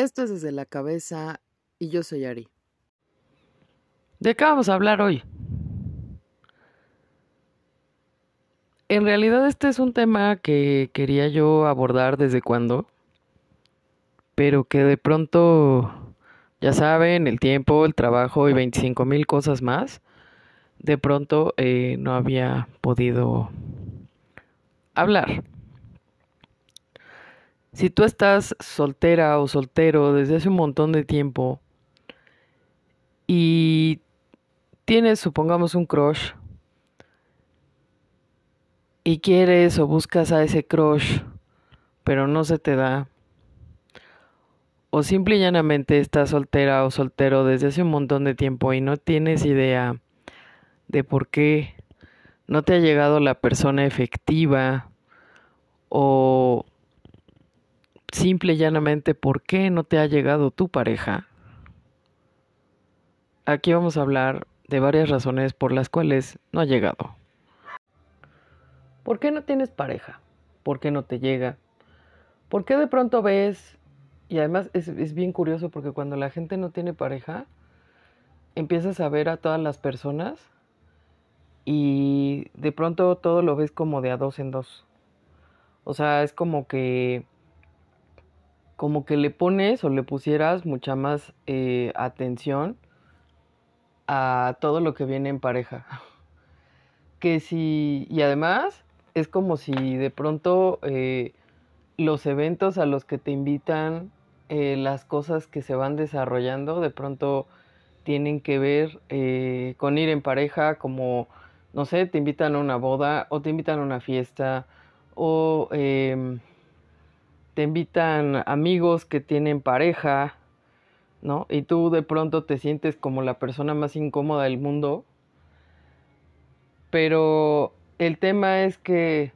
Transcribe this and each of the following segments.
Esto es desde la cabeza y yo soy Ari. ¿De qué vamos a hablar hoy? En realidad este es un tema que quería yo abordar desde cuando, pero que de pronto, ya saben, el tiempo, el trabajo y 25 mil cosas más, de pronto eh, no había podido hablar. Si tú estás soltera o soltero desde hace un montón de tiempo y tienes, supongamos, un crush y quieres o buscas a ese crush, pero no se te da, o simple y llanamente estás soltera o soltero desde hace un montón de tiempo y no tienes idea de por qué no te ha llegado la persona efectiva o simple y llanamente por qué no te ha llegado tu pareja. Aquí vamos a hablar de varias razones por las cuales no ha llegado. ¿Por qué no tienes pareja? ¿Por qué no te llega? ¿Por qué de pronto ves? Y además es, es bien curioso porque cuando la gente no tiene pareja, empiezas a ver a todas las personas y de pronto todo lo ves como de a dos en dos. O sea, es como que como que le pones o le pusieras mucha más eh, atención a todo lo que viene en pareja. Que si, y además es como si de pronto eh, los eventos a los que te invitan, eh, las cosas que se van desarrollando, de pronto tienen que ver con ir en pareja, como, no sé, te invitan a una boda o te invitan a una fiesta o em, te invitan amigos que tienen pareja, ¿no? Y tú de pronto te sientes como la persona más incómoda del mundo. Pero el tema es que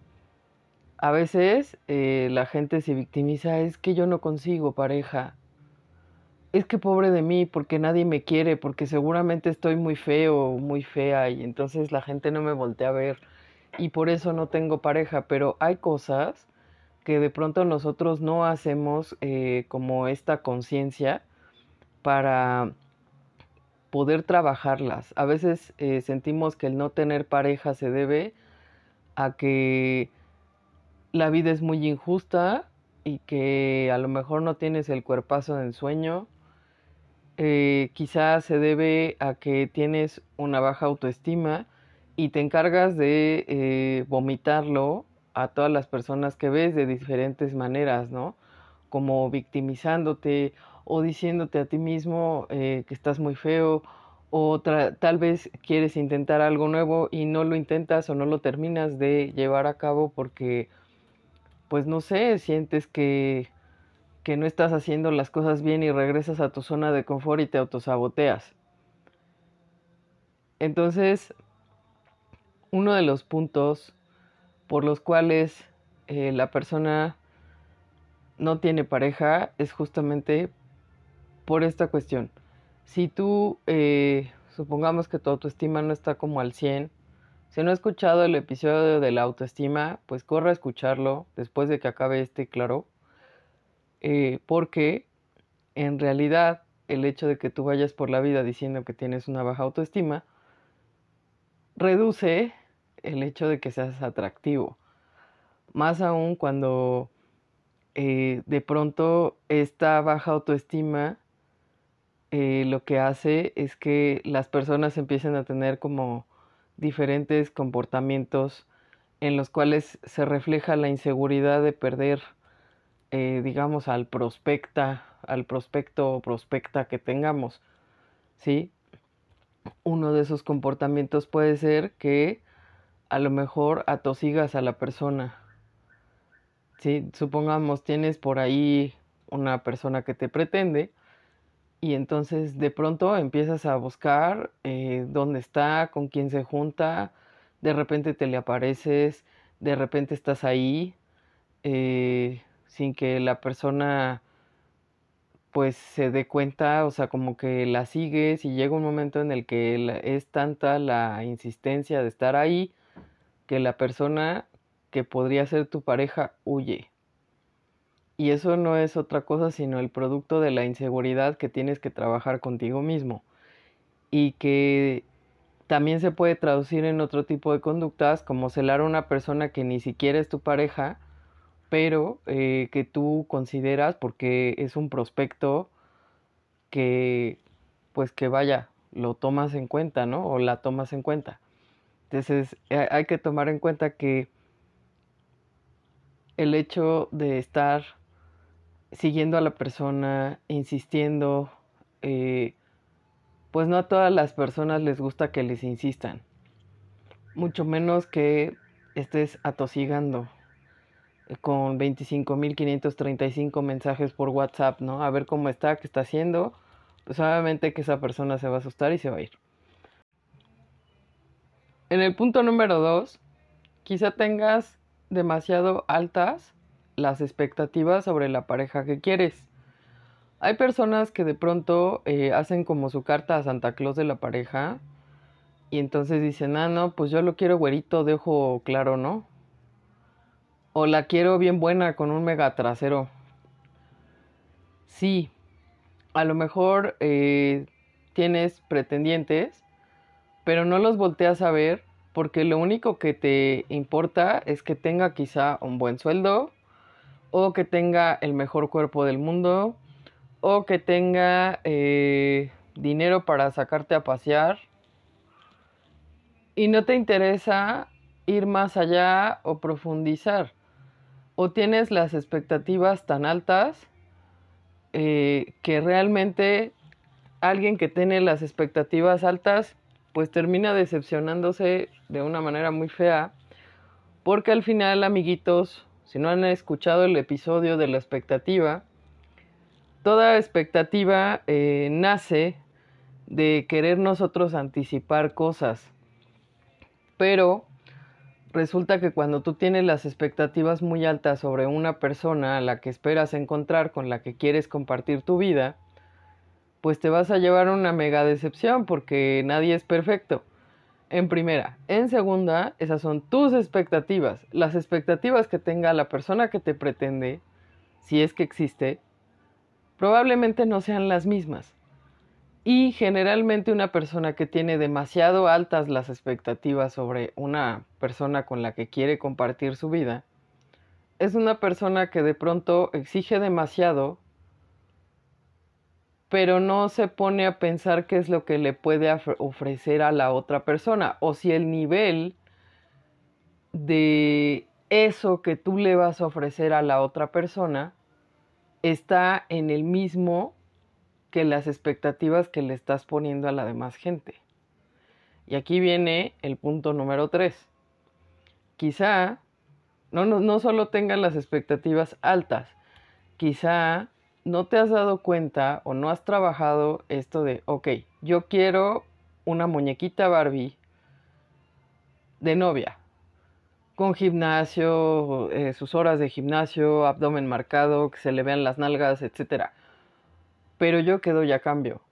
a veces eh, la gente se victimiza, es que yo no consigo pareja. Es que pobre de mí, porque nadie me quiere, porque seguramente estoy muy feo, muy fea, y entonces la gente no me voltea a ver, y por eso no tengo pareja. Pero hay cosas que de pronto nosotros no hacemos eh, como esta conciencia para poder trabajarlas. A veces eh, sentimos que el no tener pareja se debe a que la vida es muy injusta y que a lo mejor no tienes el cuerpazo del sueño. Eh, quizás se debe a que tienes una baja autoestima y te encargas de vomitarlo a todas las personas que ves de diferentes maneras, ¿no? Como victimizándote o diciéndote a ti mismo eh, que estás muy feo o tal vez quieres intentar algo nuevo y no lo intentas o no lo terminas de llevar a cabo porque, pues no sé, sientes que, que no estás haciendo las cosas bien y regresas a tu zona de confort y te autosaboteas. Entonces, uno de los puntos por los cuales eh, la persona no tiene pareja es justamente por esta cuestión. Si tú, eh, supongamos que tu autoestima no está como al 100, si no has escuchado el episodio de la autoestima, pues corre a escucharlo después de que acabe este, claro, eh, porque en realidad el hecho de que tú vayas por la vida diciendo que tienes una baja autoestima, reduce el hecho de que seas atractivo. Más aún cuando eh, de pronto esta baja autoestima eh, lo que hace es que las personas empiecen a tener como diferentes comportamientos en los cuales se refleja la inseguridad de perder, eh, digamos, al prospecta, al prospecto o prospecta que tengamos, ¿sí? Uno de esos comportamientos puede ser que a lo mejor atosigas a la persona. Si supongamos tienes por ahí una persona que te pretende y entonces de pronto empiezas a buscar eh, dónde está, con quién se junta, de repente te le apareces, de repente estás ahí eh, sin que la persona pues se dé cuenta, o sea, como que la sigues y llega un momento en el que es tanta la insistencia de estar ahí que la persona que podría ser tu pareja huye. Y eso no es otra cosa sino el producto de la inseguridad que tienes que trabajar contigo mismo. Y que también se puede traducir en otro tipo de conductas como celar a una persona que ni siquiera es tu pareja, pero eh, que tú consideras porque es un prospecto que, pues que vaya, lo tomas en cuenta, ¿no? O la tomas en cuenta. Entonces eh, hay que tomar en cuenta que el hecho de estar siguiendo a la persona, insistiendo, eh, pues no a todas las personas les gusta que les insistan. Mucho menos que estés atosigando con 25.535 mensajes por WhatsApp, ¿no? A ver cómo está, qué está haciendo. Pues obviamente que esa persona se va a asustar y se va a ir. En el punto número 2, quizá tengas demasiado altas las expectativas sobre la pareja que quieres. Hay personas que de pronto eh, hacen como su carta a Santa Claus de la pareja y entonces dicen, ah, no, pues yo lo quiero güerito de ojo claro, ¿no? O la quiero bien buena con un mega trasero. Sí, a lo mejor eh, tienes pretendientes, pero no los volteas a ver porque lo único que te importa es que tenga quizá un buen sueldo, o que tenga el mejor cuerpo del mundo, o que tenga eh, dinero para sacarte a pasear, y no te interesa ir más allá o profundizar, o tienes las expectativas tan altas eh, que realmente alguien que tiene las expectativas altas pues termina decepcionándose de una manera muy fea, porque al final, amiguitos, si no han escuchado el episodio de la expectativa, toda expectativa eh, nace de querer nosotros anticipar cosas, pero resulta que cuando tú tienes las expectativas muy altas sobre una persona a la que esperas encontrar, con la que quieres compartir tu vida, pues te vas a llevar una mega decepción porque nadie es perfecto. En primera. En segunda, esas son tus expectativas. Las expectativas que tenga la persona que te pretende, si es que existe, probablemente no sean las mismas. Y generalmente una persona que tiene demasiado altas las expectativas sobre una persona con la que quiere compartir su vida, es una persona que de pronto exige demasiado pero no se pone a pensar qué es lo que le puede ofrecer a la otra persona o si el nivel de eso que tú le vas a ofrecer a la otra persona está en el mismo que las expectativas que le estás poniendo a la demás gente. Y aquí viene el punto número 3. Quizá no, no, no solo tengan las expectativas altas, quizá no te has dado cuenta o no has trabajado esto de, ok, yo quiero una muñequita Barbie de novia, con gimnasio, eh, sus horas de gimnasio, abdomen marcado, que se le vean las nalgas, etc. Pero yo quedo ya cambio.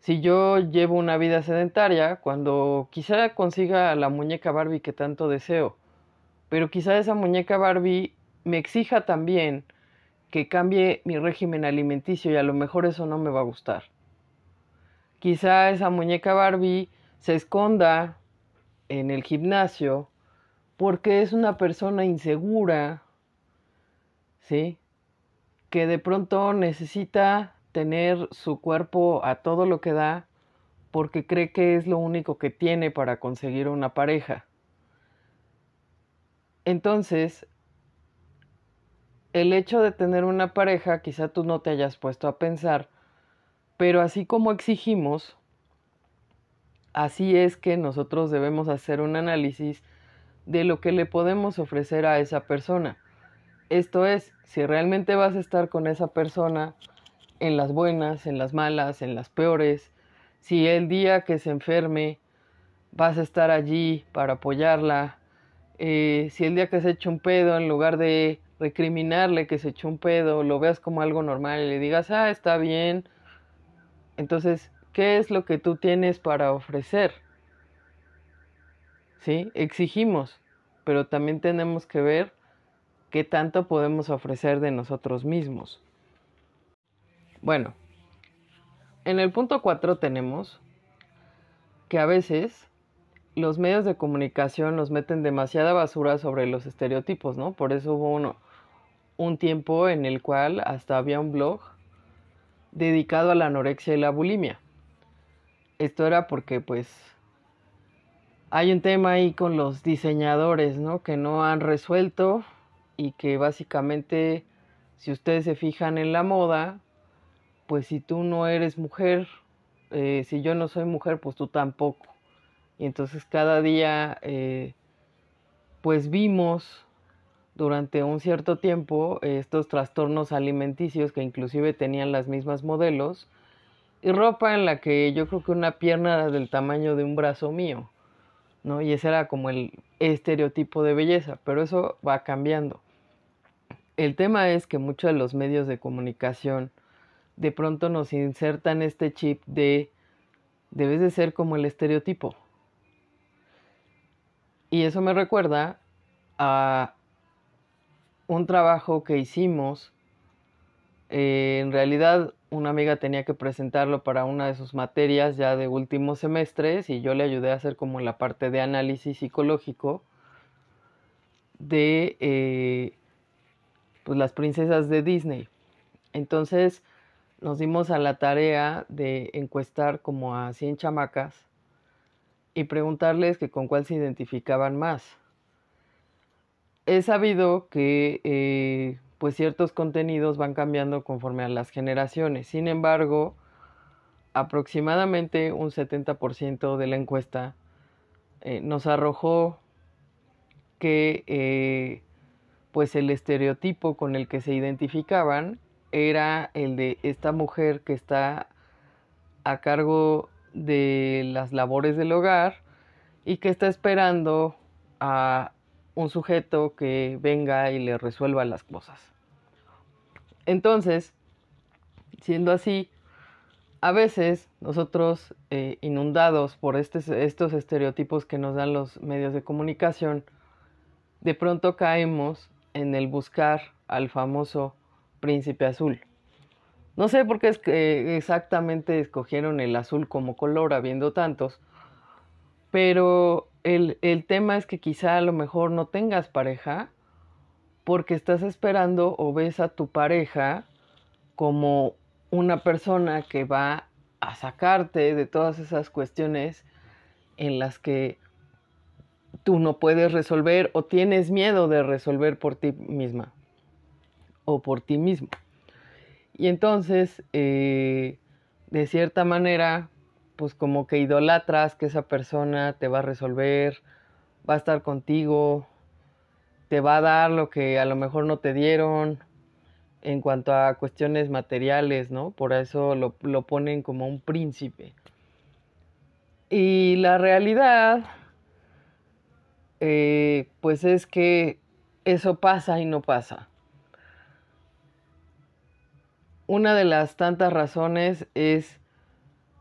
Si yo llevo una vida sedentaria, cuando quizá consiga la muñeca Barbie que tanto deseo, pero quizá esa muñeca Barbie me exija también que cambie mi régimen alimenticio y a lo mejor eso no me va a gustar. Quizá esa muñeca Barbie se esconda en el gimnasio porque es una persona insegura, ¿sí? Que de pronto necesita tener su cuerpo a todo lo que da porque cree que es lo único que tiene para conseguir una pareja. Entonces, el hecho de tener una pareja, quizá tú no te hayas puesto a pensar, pero así como exigimos, así es que nosotros debemos hacer un análisis de lo que le podemos ofrecer a esa persona. Esto es, si realmente vas a estar con esa persona en las buenas, en las malas, en las peores, si el día que se enferme vas a estar allí para apoyarla, eh, si el día que se eche un pedo en lugar de recriminarle que se echó un pedo, lo veas como algo normal y le digas, ah, está bien. Entonces, ¿qué es lo que tú tienes para ofrecer? ¿Sí? Exigimos, pero también tenemos que ver qué tanto podemos ofrecer de nosotros mismos. Bueno, en el punto 4 tenemos que a veces los medios de comunicación nos meten demasiada basura sobre los estereotipos, ¿no? Por eso hubo uno, un tiempo en el cual hasta había un blog dedicado a la anorexia y la bulimia. Esto era porque pues hay un tema ahí con los diseñadores, ¿no? Que no han resuelto y que básicamente, si ustedes se fijan en la moda, pues si tú no eres mujer, eh, si yo no soy mujer, pues tú tampoco. Y entonces cada día, eh, pues vimos durante un cierto tiempo estos trastornos alimenticios que inclusive tenían las mismas modelos y ropa en la que yo creo que una pierna era del tamaño de un brazo mío. ¿no? Y ese era como el estereotipo de belleza, pero eso va cambiando. El tema es que muchos de los medios de comunicación de pronto nos insertan este chip de debes de ser como el estereotipo. Y eso me recuerda a un trabajo que hicimos. Eh, en realidad una amiga tenía que presentarlo para una de sus materias ya de últimos semestres y yo le ayudé a hacer como la parte de análisis psicológico de eh, pues las princesas de Disney. Entonces nos dimos a la tarea de encuestar como a 100 chamacas y preguntarles que con cuál se identificaban más. He sabido que eh, pues ciertos contenidos van cambiando conforme a las generaciones. Sin embargo, aproximadamente un 70% de la encuesta eh, nos arrojó que eh, pues el estereotipo con el que se identificaban era el de esta mujer que está a cargo de las labores del hogar y que está esperando a un sujeto que venga y le resuelva las cosas. Entonces, siendo así, a veces nosotros, eh, inundados por estos estereotipos que nos dan los medios de comunicación, de pronto caemos en el buscar al famoso príncipe azul. No sé por qué es que exactamente escogieron el azul como color, habiendo tantos, pero el, el tema es que quizá a lo mejor no tengas pareja porque estás esperando o ves a tu pareja como una persona que va a sacarte de todas esas cuestiones en las que tú no puedes resolver o tienes miedo de resolver por ti misma o por ti mismo. Y entonces, eh, de cierta manera, pues como que idolatras que esa persona te va a resolver, va a estar contigo, te va a dar lo que a lo mejor no te dieron en cuanto a cuestiones materiales, ¿no? Por eso lo, lo ponen como un príncipe. Y la realidad, eh, pues es que eso pasa y no pasa. Una de las tantas razones es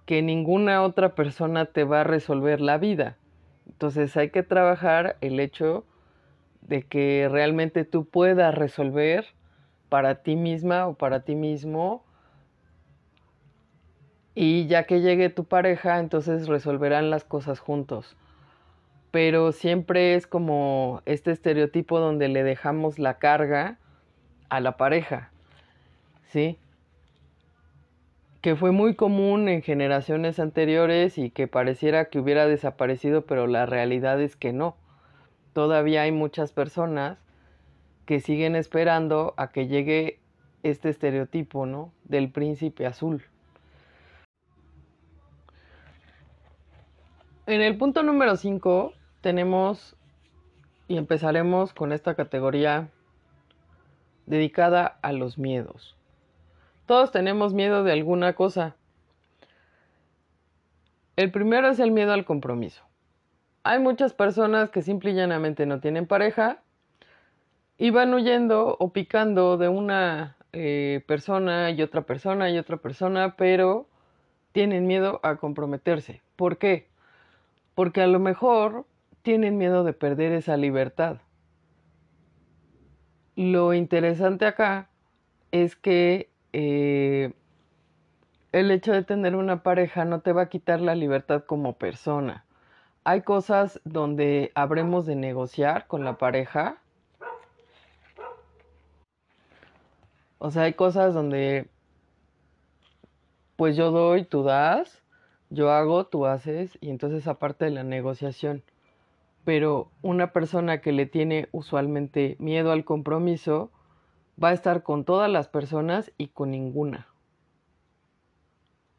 que ninguna otra persona te va a resolver la vida. Entonces hay que trabajar el hecho de que realmente tú puedas resolver para ti misma o para ti mismo y ya que llegue tu pareja, entonces resolverán las cosas juntos. Pero siempre es como este estereotipo donde le dejamos la carga a la pareja, ¿sí? Que fue muy común en generaciones anteriores y que pareciera que hubiera desaparecido, pero la realidad es que no. Todavía hay muchas personas que siguen esperando a que llegue este estereotipo, ¿no? Del príncipe azul. En el punto número 5 tenemos y empezaremos con esta categoría dedicada a los miedos. Todos tenemos miedo de alguna cosa. El primero es el miedo al compromiso. Hay muchas personas que simple y llanamente no tienen pareja y van huyendo o picando de una eh, persona y otra persona y otra persona, pero tienen miedo a comprometerse. ¿Por qué? Porque a lo mejor tienen miedo de perder esa libertad. lo interesante acá es que eh, el hecho de tener una pareja no te va a quitar la libertad como persona. Hay cosas donde habremos de negociar con la pareja. O sea, hay cosas donde pues yo doy, tú das, yo hago, tú haces, y entonces aparte de la negociación. Pero una persona que le tiene usualmente miedo al compromiso va a estar con todas las personas y con ninguna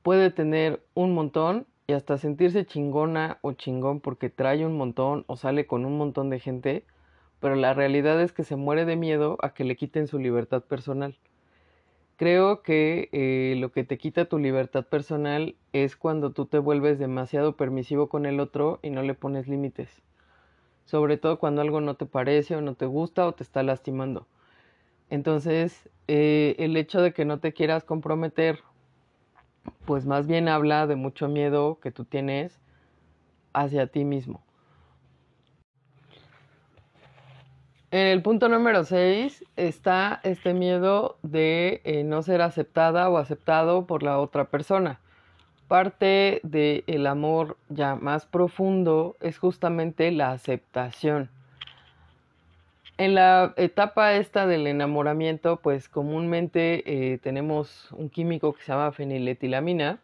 puede tener un montón y hasta sentirse chingona o chingón porque trae un montón o sale con un montón de gente, pero la realidad es que se muere de miedo a que le quiten su libertad personal. Creo que eh, lo que te quita tu libertad personal es cuando tú te vuelves demasiado permisivo con el otro y no le pones límites. Sobre todo cuando algo no te parece o no te gusta o te está lastimando. Entonces, eh, el hecho de que no te quieras comprometer pues más bien habla de mucho miedo que tú tienes hacia ti mismo. En el punto número 6 está este miedo de eh, no ser aceptada o aceptado por la otra persona. Parte del amor ya más profundo es justamente la aceptación. En la etapa esta del enamoramiento, pues comúnmente eh, tenemos un químico que se llama feniletilamina,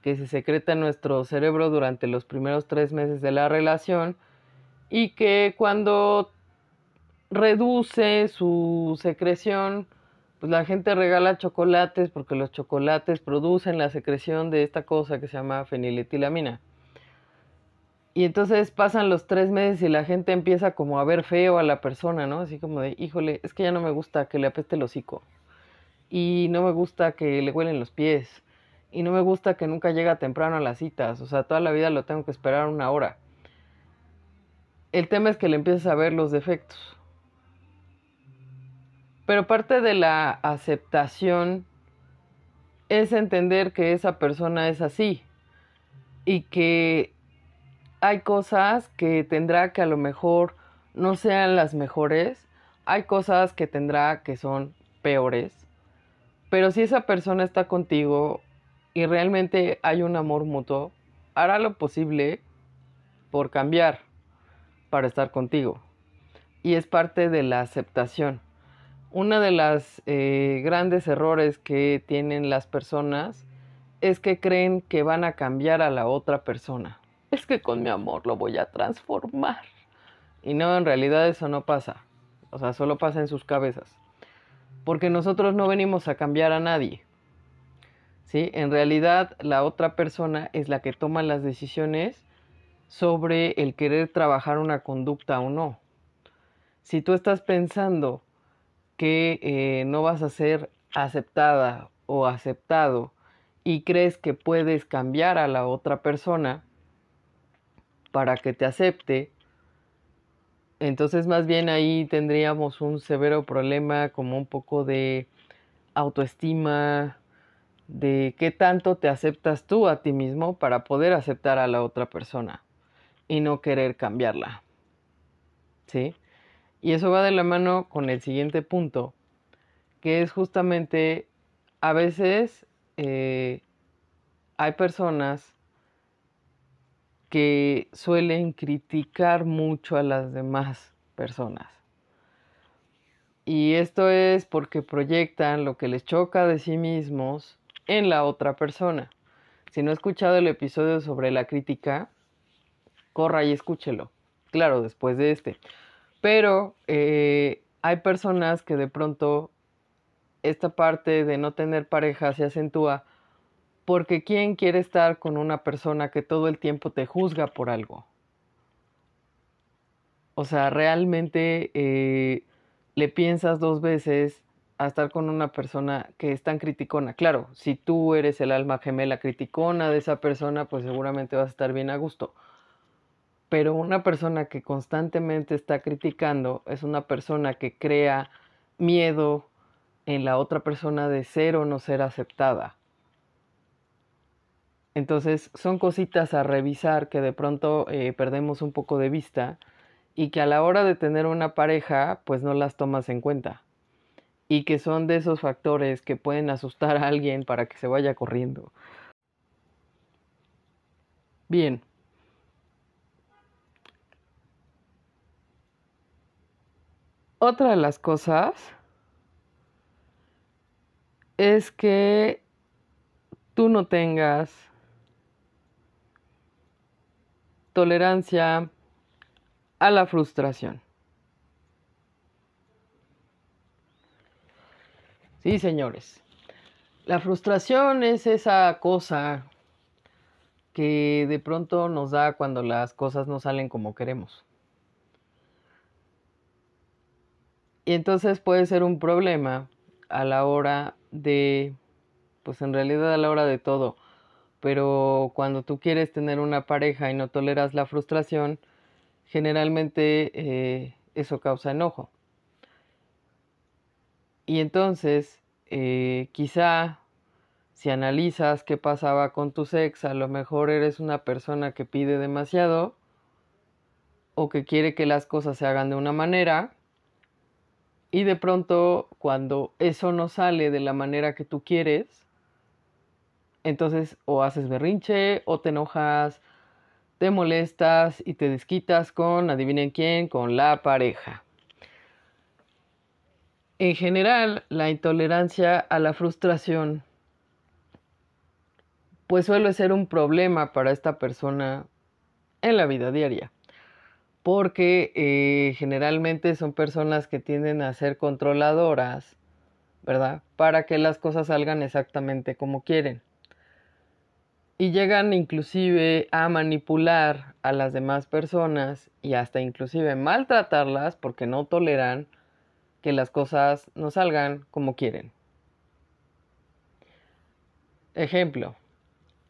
que se secreta en nuestro cerebro durante los primeros tres meses de la relación y que cuando reduce su secreción, pues la gente regala chocolates porque los chocolates producen la secreción de esta cosa que se llama feniletilamina. Y entonces pasan los tres meses y la gente empieza como a ver feo a la persona, ¿no? Así como de, híjole, es que ya no me gusta que le apeste el hocico. Y no me gusta que le huelen los pies. Y no me gusta que nunca llega temprano a las citas. O sea, toda la vida lo tengo que esperar una hora. El tema es que le empiezas a ver los defectos. Pero parte de la aceptación es entender que esa persona es así. Y que hay cosas que tendrá que a lo mejor no sean las mejores, hay cosas que tendrá que son peores, pero si esa persona está contigo y realmente hay un amor mutuo, hará lo posible por cambiar para estar contigo. Y es parte de la aceptación. Uno de los eh, grandes errores que tienen las personas es que creen que van a cambiar a la otra persona es que con mi amor lo voy a transformar. Y no, en realidad eso no pasa. O sea, solo pasa en sus cabezas. Porque nosotros no venimos a cambiar a nadie. ¿Sí? En realidad la otra persona es la que toma las decisiones sobre el querer trabajar una conducta o no. Si tú estás pensando que eh, no vas a ser aceptada o aceptado y crees que puedes cambiar a la otra persona, para que te acepte, entonces más bien ahí tendríamos un severo problema como un poco de autoestima, de qué tanto te aceptas tú a ti mismo para poder aceptar a la otra persona y no querer cambiarla. ¿Sí? Y eso va de la mano con el siguiente punto, que es justamente a veces eh, hay personas que suelen criticar mucho a las demás personas. Y esto es porque proyectan lo que les choca de sí mismos en la otra persona. Si no ha escuchado el episodio sobre la crítica, corra y escúchelo. Claro, después de este. Pero eh, hay personas que de pronto esta parte de no tener pareja se acentúa porque ¿quién quiere estar con una persona que todo el tiempo te juzga por algo? O sea, realmente eh, le piensas dos veces a estar con una persona que es tan criticona. Claro, si tú eres el alma gemela criticona de esa persona, pues seguramente vas a estar bien a gusto. Pero una persona que constantemente está criticando es una persona que crea miedo en la otra persona de ser o no ser aceptada. Entonces son cositas a revisar que de pronto eh, perdemos un poco de vista y que a la hora de tener una pareja pues no las tomas en cuenta y que son de esos factores que pueden asustar a alguien para que se vaya corriendo. Bien. Otra de las cosas es que tú no tengas tolerancia a la frustración. Sí, señores. La frustración es esa cosa que de pronto nos da cuando las cosas no salen como queremos. Y entonces puede ser un problema a la hora de, pues en realidad a la hora de todo. Pero cuando tú quieres tener una pareja y no toleras la frustración, generalmente eh, eso causa enojo. Y entonces, eh, quizá si analizas qué pasaba con tu ex, a lo mejor eres una persona que pide demasiado o que quiere que las cosas se hagan de una manera y de pronto cuando eso no sale de la manera que tú quieres, entonces o haces berrinche o te enojas, te molestas y te desquitas con, adivinen quién, con la pareja. En general, la intolerancia a la frustración pues suele ser un problema para esta persona en la vida diaria. Porque eh, generalmente son personas que tienden a ser controladoras, ¿verdad? Para que las cosas salgan exactamente como quieren. Y llegan inclusive a manipular a las demás personas y hasta inclusive maltratarlas porque no toleran que las cosas no salgan como quieren. Ejemplo,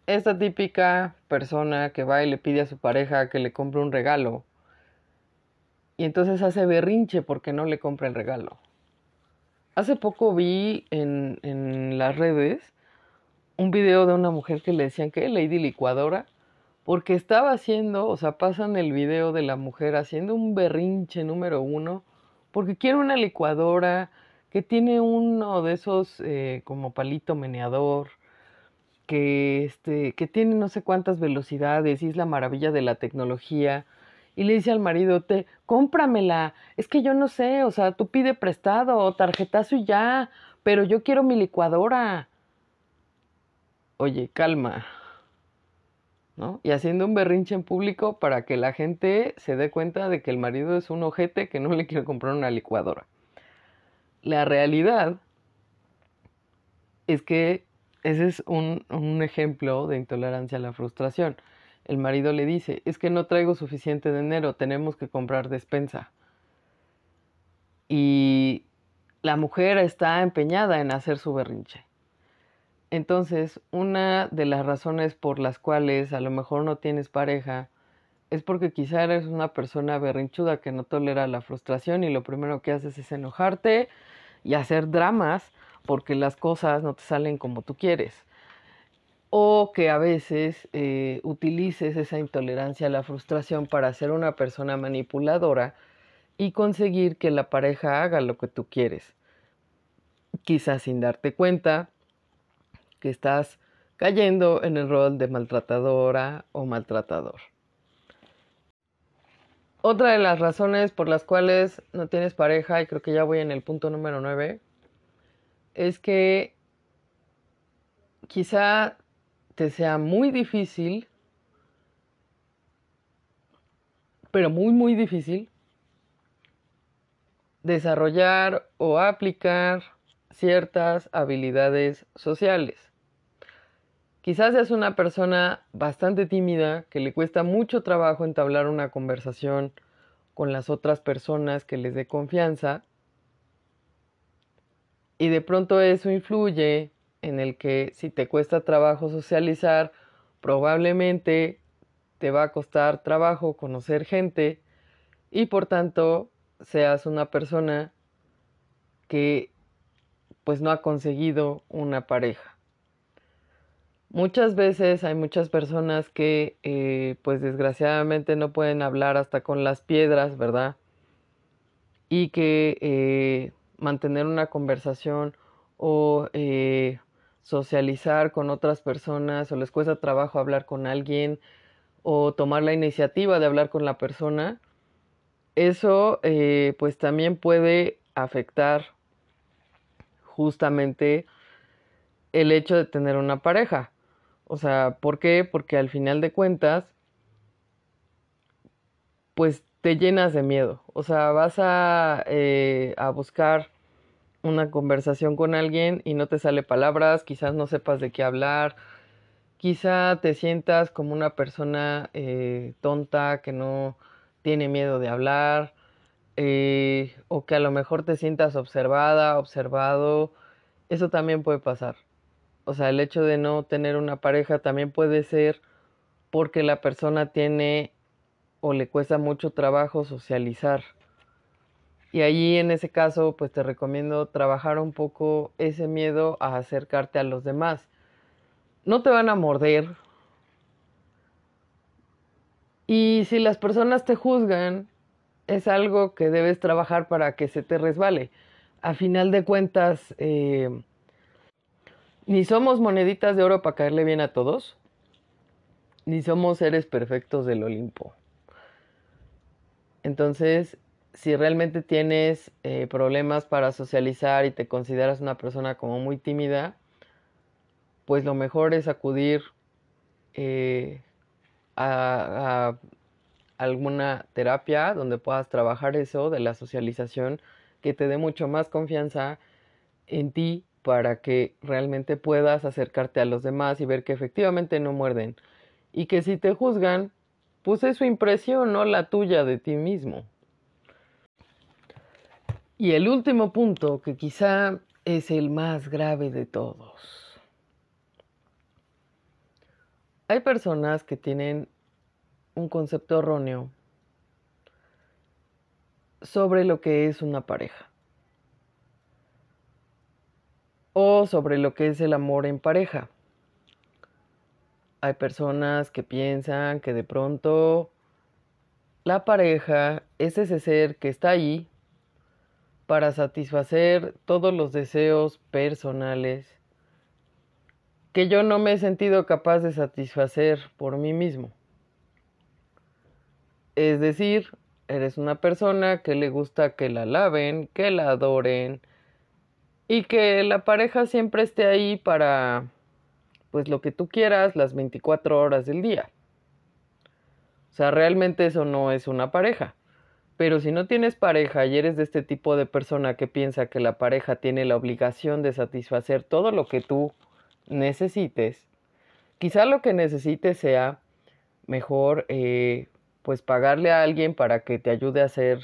esta típica persona que va y le pide a su pareja que le compre un regalo y entonces hace berrinche porque no le compra el regalo. Hace poco vi en, en las redes un video de una mujer que le decían que Lady Licuadora porque estaba haciendo, o sea, pasan el video de la mujer haciendo un berrinche número uno porque quiero una licuadora que tiene uno de esos eh, como palito meneador, que, este, que tiene no sé cuántas velocidades y es la maravilla de la tecnología. Y le dice al marido, te, cómpramela, es que yo no sé, o sea, tú pide prestado tarjetazo y ya, pero yo quiero mi licuadora. Oye, calma. Y haciendo un berrinche en público para que la gente se dé cuenta de que el marido es un ojete que no le quiere comprar una licuadora. La realidad es que ese es un, un ejemplo de intolerancia a la frustración. El marido le dice, es que no traigo suficiente dinero, tenemos que comprar despensa. Y la mujer está empeñada en hacer su berrinche. Entonces, una de las razones por las cuales a lo mejor no tienes pareja es porque quizá eres una persona berrinchuda que no tolera la frustración y lo primero que haces es enojarte y hacer dramas porque las cosas no te salen como tú quieres. O que a veces eh, utilices esa intolerancia a la frustración para ser una persona manipuladora y conseguir que la pareja haga lo que tú quieres. Quizás sin darte cuenta, que estás cayendo en el rol de maltratadora o maltratador. Otra de las razones por las cuales no tienes pareja, y creo que ya voy en el punto número 9, es que quizá te sea muy difícil, pero muy, muy difícil, desarrollar o aplicar ciertas habilidades sociales. Quizás seas una persona bastante tímida, que le cuesta mucho trabajo entablar una conversación con las otras personas que les dé confianza. Y de pronto eso influye en el que si te cuesta trabajo socializar, probablemente te va a costar trabajo conocer gente y por tanto seas una persona que pues no ha conseguido una pareja. Muchas veces hay muchas personas que eh, pues desgraciadamente no pueden hablar hasta con las piedras, ¿verdad? Y que eh, mantener una conversación o eh, socializar con otras personas o les cuesta trabajo hablar con alguien o tomar la iniciativa de hablar con la persona, eso pues también puede afectar justamente el hecho de tener una pareja. O sea, ¿por qué? Porque al final de cuentas, pues te llenas de miedo. O sea, vas a, eh, a buscar una conversación con alguien y no te sale palabras, quizás no sepas de qué hablar, quizá te sientas como una persona eh, tonta que no tiene miedo de hablar, eh, o que a lo mejor te sientas observada, observado, eso también puede pasar o sea, el hecho de no tener una pareja también puede ser porque la persona tiene o le cuesta mucho trabajo socializar. Y allí en ese caso, pues te recomiendo trabajar un poco ese miedo a acercarte a los demás. No te van a morder. Y si las personas te juzgan, es algo que debes trabajar para que se te resbale. A final de cuentas, eh, ni somos moneditas de oro para caerle bien a todos, ni somos seres perfectos del Olimpo. Entonces, si realmente tienes eh, problemas para socializar y te consideras una persona como muy tímida, pues lo mejor es acudir eh, a, a, alguna terapia donde puedas trabajar eso de la socialización que te dé mucho más confianza en ti para que realmente puedas acercarte a los demás y ver que efectivamente no muerden. Y que si te juzgan, pues es su impresión, no la tuya de ti mismo. Y el último punto, que quizá es el más grave de todos. Hay personas que tienen un concepto erróneo sobre lo que es una pareja sobre lo que es el amor en pareja. Hay personas que piensan que de pronto la pareja es ese ser que está ahí para satisfacer todos los deseos personales que yo no me he sentido capaz de satisfacer por mí mismo. Es decir, eres una persona que le gusta que la laven, que la adoren, y que la pareja siempre esté ahí para, pues lo que tú quieras, las 24 horas del día. O sea, realmente eso no es una pareja. Pero si no tienes pareja y eres de este tipo de persona que piensa que la pareja tiene la obligación de satisfacer todo lo que tú necesites, quizá lo que necesites sea mejor eh, pues pagarle a alguien para que te ayude a hacer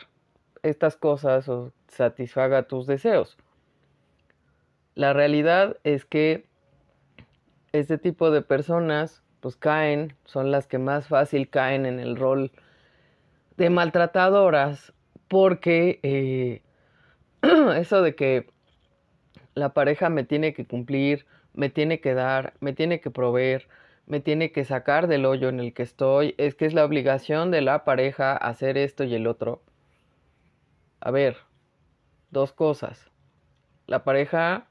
estas cosas o satisfaga tus deseos. La realidad es que este tipo de personas pues caen, son las que más fácil caen en el rol de maltratadoras porque eh, eso de que la pareja me tiene que cumplir, me tiene que dar, me tiene que proveer, me tiene que sacar del hoyo en el que estoy, es que es la obligación de la pareja hacer esto y el otro. A ver, dos cosas. La pareja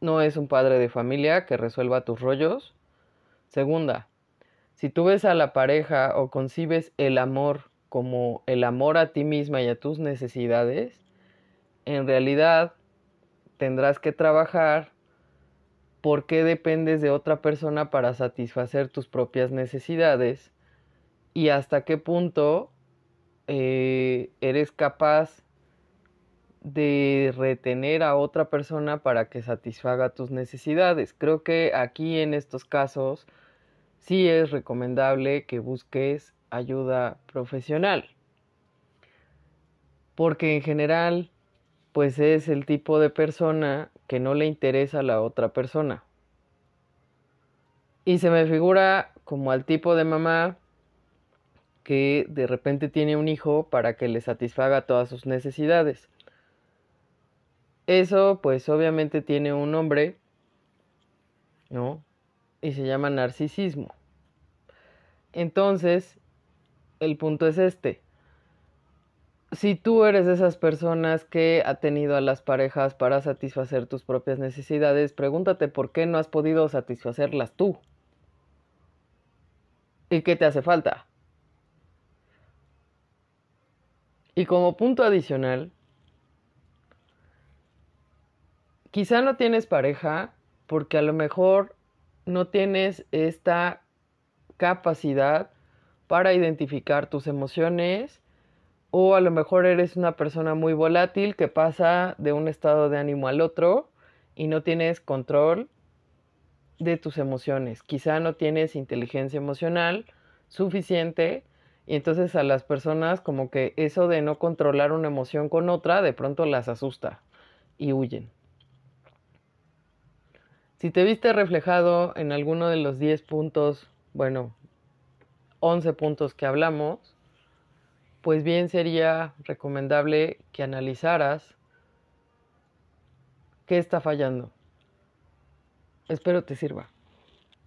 no es un padre de familia que resuelva tus rollos. Segunda, si tú ves a la pareja o concibes el amor como el amor a ti misma y a tus necesidades, en realidad tendrás que trabajar por qué dependes de otra persona para satisfacer tus propias necesidades y hasta qué punto eh, eres capaz de retener a otra persona para que satisfaga tus necesidades. Creo que aquí en estos casos sí es recomendable que busques ayuda profesional. Porque en general, pues es el tipo de persona que no le interesa a la otra persona. Y se me figura como al tipo de mamá que de repente tiene un hijo para que le satisfaga todas sus necesidades. Eso pues obviamente tiene un nombre, ¿no? y se llama narcisismo. Entonces, el punto es este. Si tú eres de esas personas que ha tenido a las parejas para satisfacer tus propias necesidades, pregúntate por qué no has podido satisfacerlas tú. ¿Y qué te hace falta? Y como punto adicional, quizá no tienes pareja porque a lo mejor no tienes esta capacidad para identificar tus emociones o a lo mejor eres una persona muy volátil que pasa de un estado de ánimo al otro y no tienes control de tus emociones. Quizá no tienes inteligencia emocional suficiente y entonces a las personas como que eso de no controlar una emoción con otra de pronto las asusta y huyen. Si te viste reflejado en alguno de los 10 puntos, bueno, 11 puntos que hablamos, pues bien sería recomendable que analizaras qué está fallando. Espero te sirva.